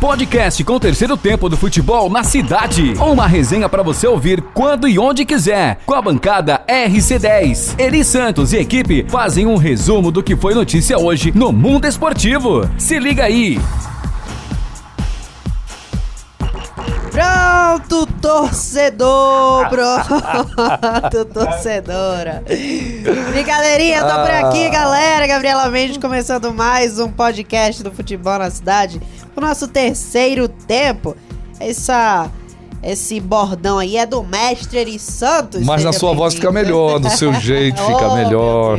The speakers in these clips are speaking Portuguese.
Podcast com o terceiro tempo do futebol na cidade. Uma resenha para você ouvir quando e onde quiser. Com a bancada RC10. Eri Santos e equipe fazem um resumo do que foi notícia hoje no mundo esportivo. Se liga aí. Pronto, torcedor, pronto, torcedora. Brincadeirinha, tô por aqui, galera. Gabriela Mendes começando mais um podcast do Futebol na Cidade. O nosso terceiro tempo. Essa, esse bordão aí é do mestre Eri Santos. Mas na sua voz fica melhor, do seu jeito fica Oh, melhor.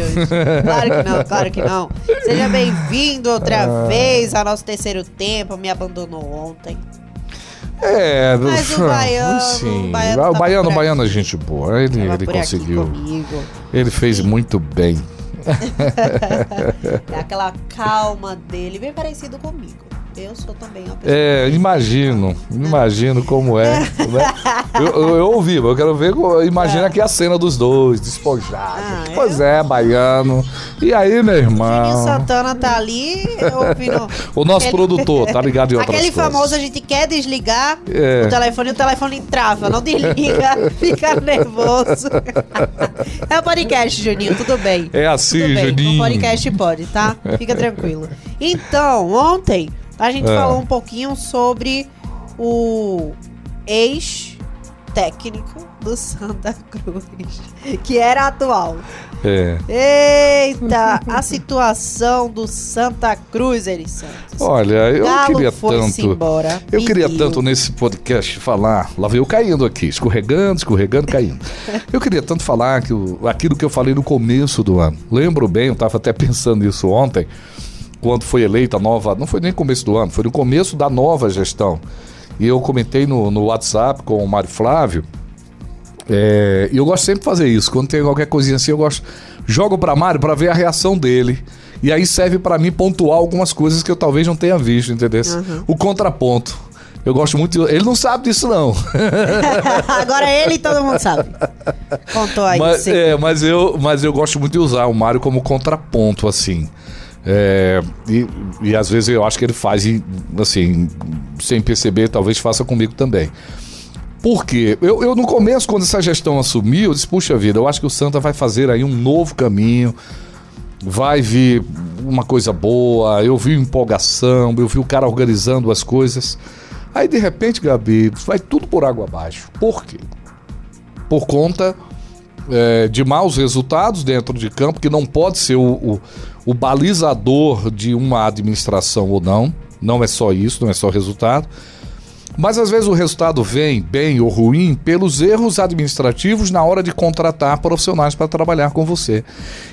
Claro que não, claro que não. Seja bem-vindo outra Ah. vez ao nosso terceiro tempo. Me abandonou ontem. É, Mas o baiano, sim. o baiano o baiano, por o baiano é gente boa. Ele, Tava ele conseguiu. Ele fez muito bem. É aquela calma dele, bem parecido comigo. Eu sou também uma pessoa. É, imagino, imagino como é. né? Eu, eu, eu ouvi, mas eu quero ver. Imagina aqui a cena dos dois, despojados. Ah, pois é, baiano. E aí, meu Juninho irmão? Santana tá ali ouvindo. O nosso aquele- produtor, tá ligado em outras Aquele coisas. famoso a gente quer desligar É. o telefone, o telefone trava, não desliga, fica nervoso. É o podcast, Juninho, tudo bem. É assim, tudo bem. Juninho. O podcast pode, tá? Fica tranquilo. Então, ontem a gente É. falou um pouquinho sobre o ex-técnico do Santa Cruz, que era atual. É. Eita, a situação do Santa Cruz, Eri Santos. Olha, eu Galo queria tanto. embora, Eu queria pediu. tanto nesse podcast falar. Lá veio caindo aqui, escorregando, escorregando, caindo. Eu queria tanto falar que o- aquilo que eu falei no começo do ano. Lembro bem, eu estava até pensando nisso ontem, quando foi eleita a nova. Não foi nem começo do ano, foi no começo da nova gestão. E eu comentei no, no WhatsApp com o Mário Flávio. É, e eu gosto sempre de fazer isso. Quando tem qualquer coisinha assim, eu gosto. Jogo pra Mário pra ver a reação dele. E aí serve pra mim pontuar algumas coisas que eu talvez não tenha visto, entendeu? O contraponto. Eu gosto muito. de- Ele não sabe disso, não. Agora ele e todo mundo sabe. Contou aí. mas, sim. é, mas, eu, mas eu gosto muito de usar o Mário como contraponto, assim. É, e, e às vezes eu acho que ele faz, e, assim, sem perceber, talvez faça comigo também. Por quê? Eu, eu, no começo, quando essa gestão assumiu, eu disse, puxa vida, eu acho que o Santa vai fazer aí um novo caminho, vai vir uma coisa boa, eu vi empolgação, eu vi o cara organizando as coisas. Aí, de repente, Gabi, vai tudo por água abaixo. Por quê? Por conta é, de maus resultados dentro de campo, que não pode ser o, o, o balizador de uma administração ou não. Não é só isso, não é só resultado. Mas às vezes o resultado vem bem ou ruim pelos erros administrativos na hora de contratar profissionais para trabalhar com você.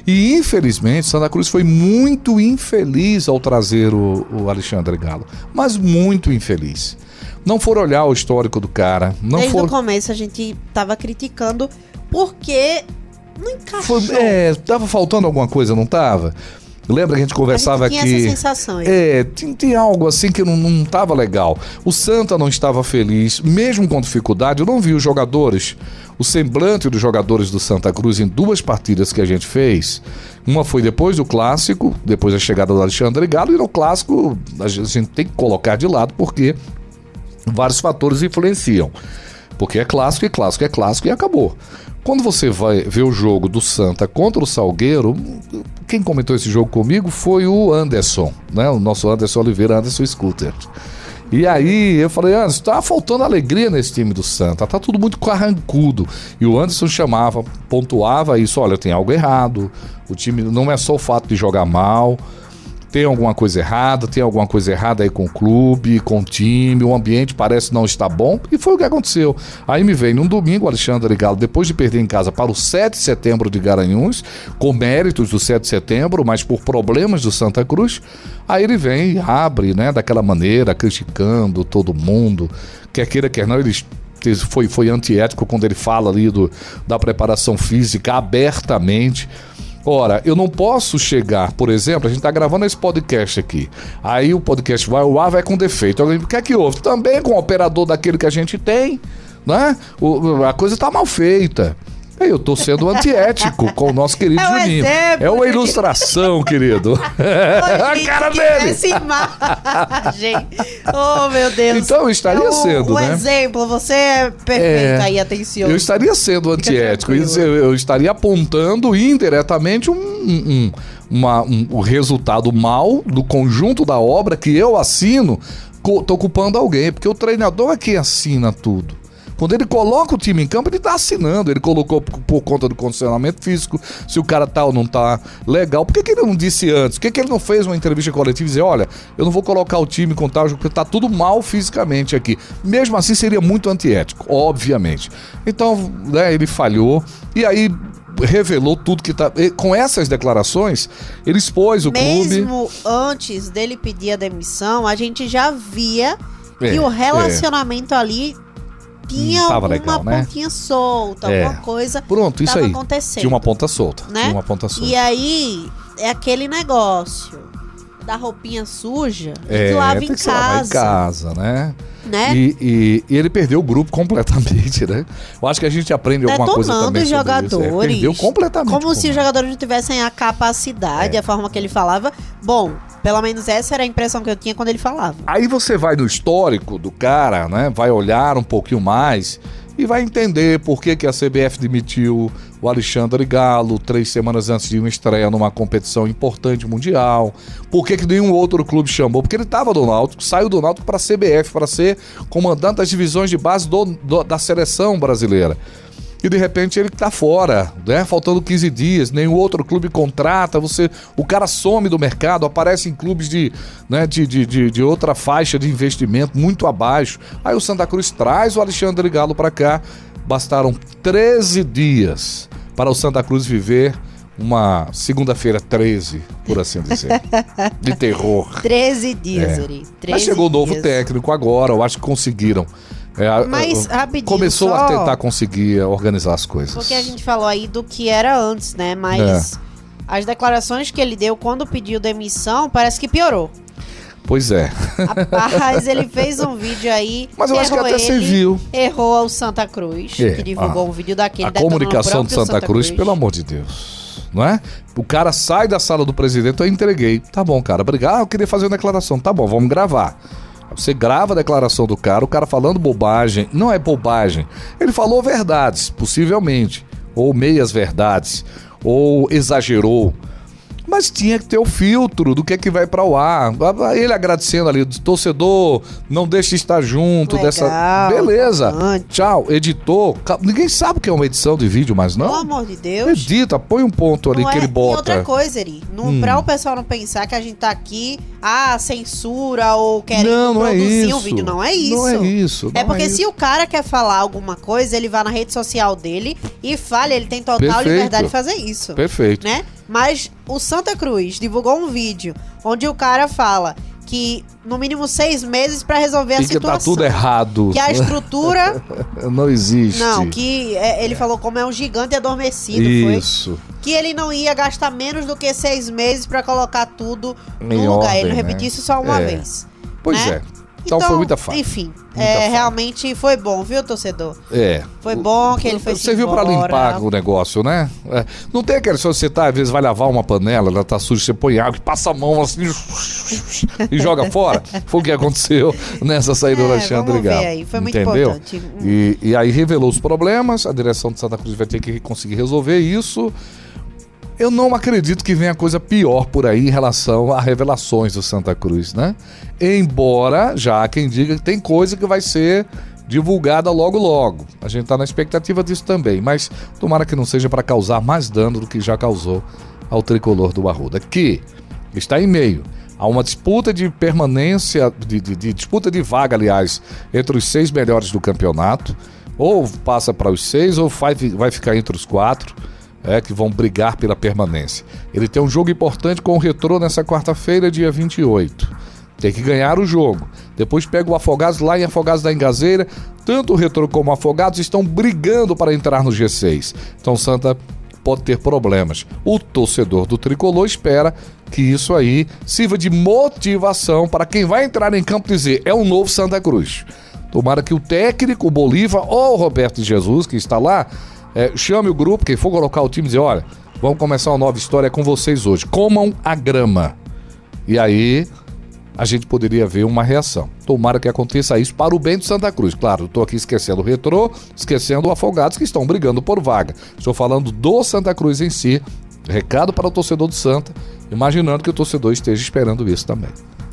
E infelizmente, Santa Cruz foi muito infeliz ao trazer o, o Alexandre Galo. Mas muito infeliz. Não for olhar o histórico do cara, não Desde for o começo a gente tava criticando porque não encaixou. Foi, é, tava faltando alguma coisa, não tava? Lembra que a gente conversava a gente aqui? tinha essa sensação aí. É, tinha, tinha algo assim que não, não tava legal. O Santa não estava feliz, mesmo com dificuldade. Eu não vi os jogadores, o semblante dos jogadores do Santa Cruz em duas partidas que a gente fez. Uma foi depois do clássico, depois da chegada do Alexandre Galo, e no clássico a gente tem que colocar de lado porque vários fatores influenciam. Porque é clássico e clássico é clássico e acabou. Quando você vai ver o jogo do Santa contra o Salgueiro, quem comentou esse jogo comigo foi o Anderson, né? O nosso Anderson Oliveira, Anderson Scooter. E aí eu falei, Anderson, tá faltando alegria nesse time do Santa, tá tudo muito carrancudo. E o Anderson chamava, pontuava isso, olha, tem algo errado. O time não é só o fato de jogar mal, tem alguma coisa errada, tem alguma coisa errada aí com o clube, com o time, o ambiente parece não estar bom, e foi o que aconteceu. Aí me veio num domingo Alexandre Galo, depois de perder em casa para o 7 de setembro de Garanhuns, com méritos do 7 de setembro, mas por problemas do Santa Cruz, aí ele vem e abre, né, daquela maneira, criticando todo mundo, quer queira, quer não, ele foi, foi antiético quando ele fala ali do, da preparação física abertamente. Ora, eu não posso chegar, por exemplo, a gente está gravando esse podcast aqui. Aí o podcast vai ao ar, vai com defeito. Alguém, O que é que houve? Também com o operador daquele que a gente tem, né? O- a coisa está mal feita. Eu tô sendo antiético com o nosso querido É um Juninho. exemplo É uma ilustração, querido. Ô, a gente, cara dele. Essa imagem. Oh, meu Deus. Então, eu estaria um, sendo, um né? exemplo, você é perfeito É. aí, atencioso. Eu estaria sendo antiético. Eu, eu estaria apontando indiretamente um, um, uma- um- o resultado mal do conjunto da obra que eu assino, tô culpando alguém, porque o treinador é quem assina tudo. Quando ele coloca o time em campo, ele tá assinando. Ele colocou por, conta do condicionamento físico, se o cara tá ou não tá legal. Por que, que ele não disse antes? Por que, que ele não fez uma entrevista coletiva e dizer: olha, eu não vou colocar o time com tal, porque tá tudo mal fisicamente aqui. Mesmo assim, seria muito antiético, obviamente. Então, né, ele falhou. E aí revelou tudo que tá. Com essas declarações, ele expôs o clube. Mesmo antes dele pedir a demissão, a gente já via É, que o relacionamento ali tinha tava alguma legal, né? pontinha solta, É. alguma coisa Pronto, isso aí. acontecendo. Tinha uma ponta solta. né? Tinha uma ponta solta. E aí, é aquele negócio da roupinha suja É, que lava em que se lavar casa, em casa, né? né? E, e- e ele perdeu o grupo completamente, né? Eu acho que a gente aprende alguma coisa Detonando também os isso. É, jogadores. perdeu completamente. Como se o os jogadores não tivessem a capacidade, É. a forma que ele falava. Bom, pelo menos essa era a impressão que eu tinha quando ele falava. Aí você vai no histórico do cara, né? Vai olhar um pouquinho mais e vai entender por que, que a CBF demitiu o Alexandre Galo três semanas antes de uma estreia numa competição importante mundial. Por que, que nenhum outro clube chamou? Porque ele estava do Náutico, saiu do Náutico para a CBF, para ser comandante das divisões de base do- do- da seleção brasileira. E de repente ele tá fora, né? Faltando 15 dias, nenhum outro clube contrata, você, o cara some do mercado, aparece em clubes de, né, de, de, de, de outra faixa de investimento muito abaixo. Aí o Santa Cruz traz o Alexandre Galo para cá. Bastaram 13 dias para o Santa Cruz viver uma segunda-feira 13, por assim dizer, de terror. 13 dias, É. Eri. 13 Mas chegou o novo dias. técnico agora, eu acho que conseguiram. É, Mas, rapidinho, começou só- a tentar conseguir organizar as coisas. Porque a gente falou aí do que era antes, né? Mas É. as declarações que ele deu quando pediu demissão parece que piorou. Pois é. Rapaz, ele fez um vídeo aí. Mas eu acho que até você ele, viu. Errou ao Santa Cruz, É, que divulgou a- um vídeo daquele A o comunicação do próprio Santa, Cruz, pelo amor de Deus. Não é? O cara sai da sala do presidente, eu entreguei. Tá bom, cara, obrigado. Ah, eu queria fazer uma declaração. Tá bom, vamos gravar. Você grava a declaração do cara, o cara falando bobagem. Não é bobagem. Ele falou verdades, possivelmente. Ou meias verdades. Ou exagerou. Mas tinha que ter o filtro do que é que vai para o ar. Ele agradecendo ali, torcedor, não deixe de estar junto Legal, dessa. Beleza. Tchau, editor. Ninguém sabe o que é uma edição de vídeo, mas Pelo não. amor de Deus. Edita, põe um ponto ali Não que é- ele E outra bota. coisa, Eri, não, Hum. pra o pessoal não pensar que a gente tá aqui, ah, censura ou querendo Não, não é produzir um isso. vídeo. Não é isso. Não é isso. É porque isso. se o cara quer falar alguma coisa, ele vai na rede social dele e fale, ele tem total Perfeito. liberdade de fazer isso. Perfeito. Né? Mas o Santa Cruz divulgou um vídeo onde o cara fala que no mínimo seis meses pra resolver a E que situação. tá tudo errado. Que a estrutura. Não existe. não, que é, ele falou como é um gigante adormecido, foi? Isso. que ele não ia gastar menos do que seis meses pra colocar tudo no Em lugar. ordem, ele não né? repetiu isso só uma É. vez. Pois né? é. Então, foi muita falha. Enfim, Muita é, falha. realmente foi bom, viu, torcedor? É. Foi bom que ele foi Você viu pra limpar o negócio, né? É. Não tem aquela se você tá, às vezes vai lavar uma panela, ela tá suja, você põe água e passa a mão assim e joga fora. Foi o que aconteceu nessa saída do É, Alexandre vamos ver Galo. aí, foi muito Entendeu? importante. E, e aí revelou os problemas, a direção de Santa Cruz vai ter que conseguir resolver isso. Eu não acredito que venha coisa pior por aí em relação a revelações do Santa Cruz, né? Embora já quem diga que tem coisa que vai ser divulgada logo logo. A gente tá na expectativa disso também, mas tomara que não seja para causar mais dano do que já causou ao tricolor do Arruda, que está em meio a uma disputa de permanência, de, de- de disputa de vaga, aliás, entre os seis melhores do campeonato. Ou passa para os seis, ou vai, vai ficar entre os quatro é, que vão brigar pela permanência. Ele tem um jogo importante com o Retrô nessa quarta-feira, dia 28. Tem que ganhar o jogo. Depois pega o Afogados lá em Afogados da Engazeira. Tanto o Retrô como o Afogados estão brigando para entrar no G6. Então Santa pode ter problemas. O torcedor do Tricolor espera que isso aí sirva de motivação para quem vai entrar em campo dizer é um novo Santa Cruz. Tomara que o técnico, o Bolívar ou o Roberto Jesus, que está lá, É, chame o grupo, quem for colocar o time dizer, olha, vamos começar uma nova história com vocês hoje. Comam a grama. E aí a gente poderia ver uma reação. Tomara que aconteça isso para o bem do Santa Cruz. Claro, estou aqui esquecendo o Retrô, esquecendo o Afogados que estão brigando por vaga. Estou falando do Santa Cruz em si. Recado para o torcedor do Santa, imaginando que o torcedor esteja esperando isso também.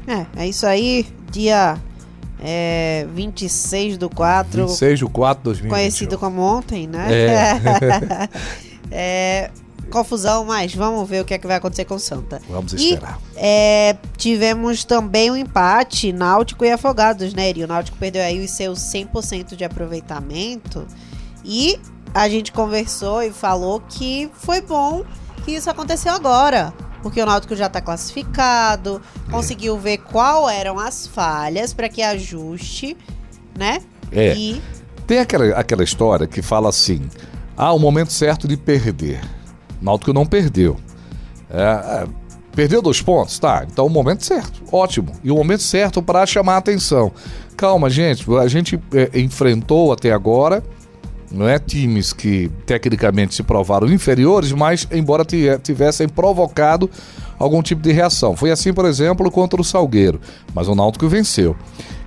É, é isso aí. Dia é, 26 do 4. 26 do 4 de 2021. Conhecido como ontem, né? É. é, confusão, mas vamos ver o que é que vai acontecer com o Santa. Vamos E, esperar. é, tivemos também um empate Náutico e Afogados, né, Eri? O Náutico perdeu aí os seus 100% de aproveitamento e a gente conversou e falou que foi bom que isso aconteceu agora. Porque o Náutico já está classificado, conseguiu ver qual eram as falhas para que ajuste, né? É. E Tem aquela, aquela história que fala assim: ah, o momento certo de perder. O Náutico não perdeu. É, é, perdeu dois pontos? Tá, então o momento certo. Ótimo. E o momento certo para chamar a atenção. Calma, gente. A gente é, enfrentou até agora. Não é times que tecnicamente se provaram inferiores, mas embora ti- tivessem provocado algum tipo de reação. Foi assim, por exemplo, contra o Salgueiro, mas o Náutico venceu.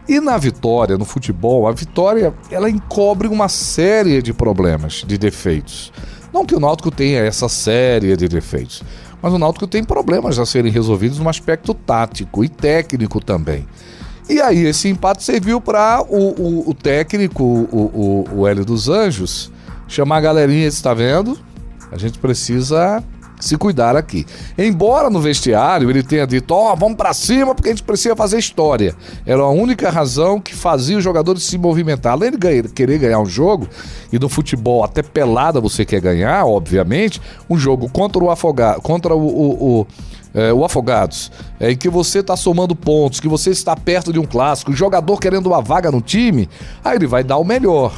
E na vitória, no futebol, a vitória ela encobre uma série de problemas, de defeitos. Não que o Náutico tenha essa série de defeitos, mas o Náutico tem problemas a serem resolvidos no aspecto tático e técnico também. E aí esse empate serviu para o, o- o técnico, o, o, o Hélio dos Anjos, chamar a galerinha, está vendo? A gente precisa se cuidar aqui. Embora no vestiário ele tenha dito, ó, vamos pra cima porque a gente precisa fazer história. Era a única razão que fazia os jogadores se movimentar. Além de ganhar- querer ganhar um jogo, e no futebol até pelada você quer ganhar, obviamente, um jogo contra o Afogado, contra o, o- o, é, o Afogados, é, em que você está somando pontos, que você está perto de um clássico, o jogador querendo uma vaga no time, aí ele vai dar o melhor.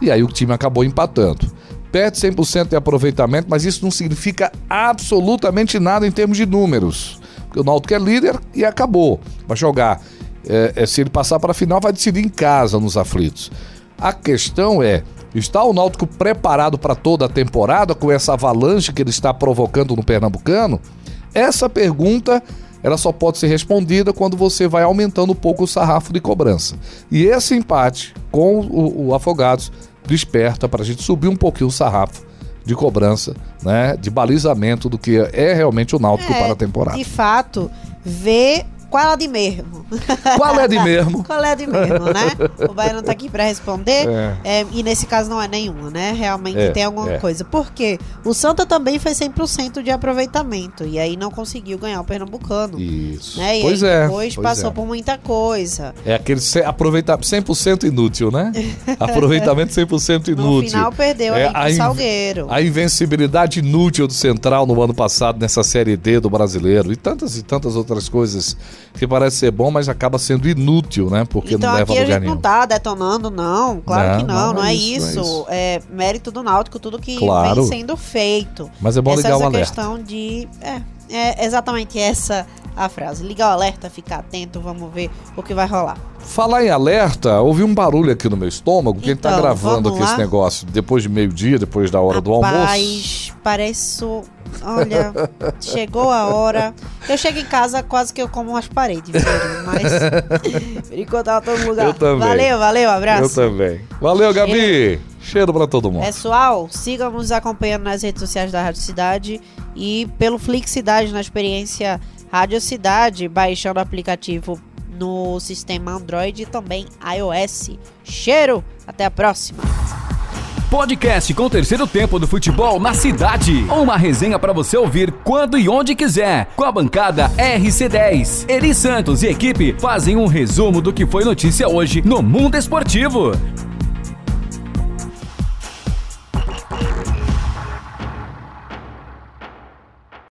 E aí o time acabou empatando. Perde 100% de aproveitamento, mas isso não significa absolutamente nada em termos de números. Porque o Náutico é líder e acabou. Vai jogar. é, é, se ele passar para a final, vai decidir em casa nos aflitos. A questão é: está o Náutico preparado para toda a temporada com essa avalanche que ele está provocando no Pernambucano? Essa pergunta ela só pode ser respondida quando você vai aumentando um pouco o sarrafo de cobrança. E esse empate com o, o Afogados desperta para a gente subir um pouquinho o sarrafo de cobrança, né, de balizamento do que é realmente o Náutico É, para a temporada. de fato, ver qual é de mesmo. Qual é de mesmo? Qual é de mesmo, né? O Baiano tá aqui pra responder. É. É, e nesse caso não é nenhuma, né? Realmente É, tem alguma é. coisa. Por quê? O Santa também fez 100% de aproveitamento. E aí não conseguiu ganhar o Pernambucano. Isso. Né? E pois aí é. depois pois passou é. por muita coisa. É aquele aproveitamento 100% inútil, né? Aproveitamento 100% inútil. No final perdeu É, a Salgueiro. A invencibilidade inútil do Central no ano passado nessa Série D do brasileiro e tantas e tantas outras coisas que parece ser bom, mas acaba sendo inútil, né? Porque então não leva aqui a a lugar gente não nenhum. tá detonando, não. Claro Não, que não, não, é, isso. não é É mérito do Náutico, tudo que Claro. vem sendo feito. Mas é bom essa ligar o essa alerta. questão de. É, é exatamente essa a frase. Ligar o alerta, ficar atento, vamos ver o que vai rolar. Falar em alerta, ouvi um barulho aqui no meu estômago, quem tá Então, gravando vamos aqui esse lá? negócio depois de meio-dia, depois da hora do almoço. Rapaz, pareço. Olha, chegou a hora. Eu chego em casa, quase que eu como umas paredes, mas. Eu tô no lugar. Eu também. Valeu, valeu, Eu abraço. também. Valeu, Gabi! Cheiro pra todo mundo. Pessoal, sigam nos acompanhando nas redes sociais da Rádio Cidade e pelo Flix Cidade na experiência Rádio Cidade, baixando o aplicativo no sistema Android e também iOS. Cheiro! Até a próxima! Podcast com o terceiro tempo do futebol na cidade. Uma resenha para você ouvir quando e onde quiser. Com a bancada RC10. Eri Santos e equipe fazem um resumo do que foi notícia hoje no mundo esportivo.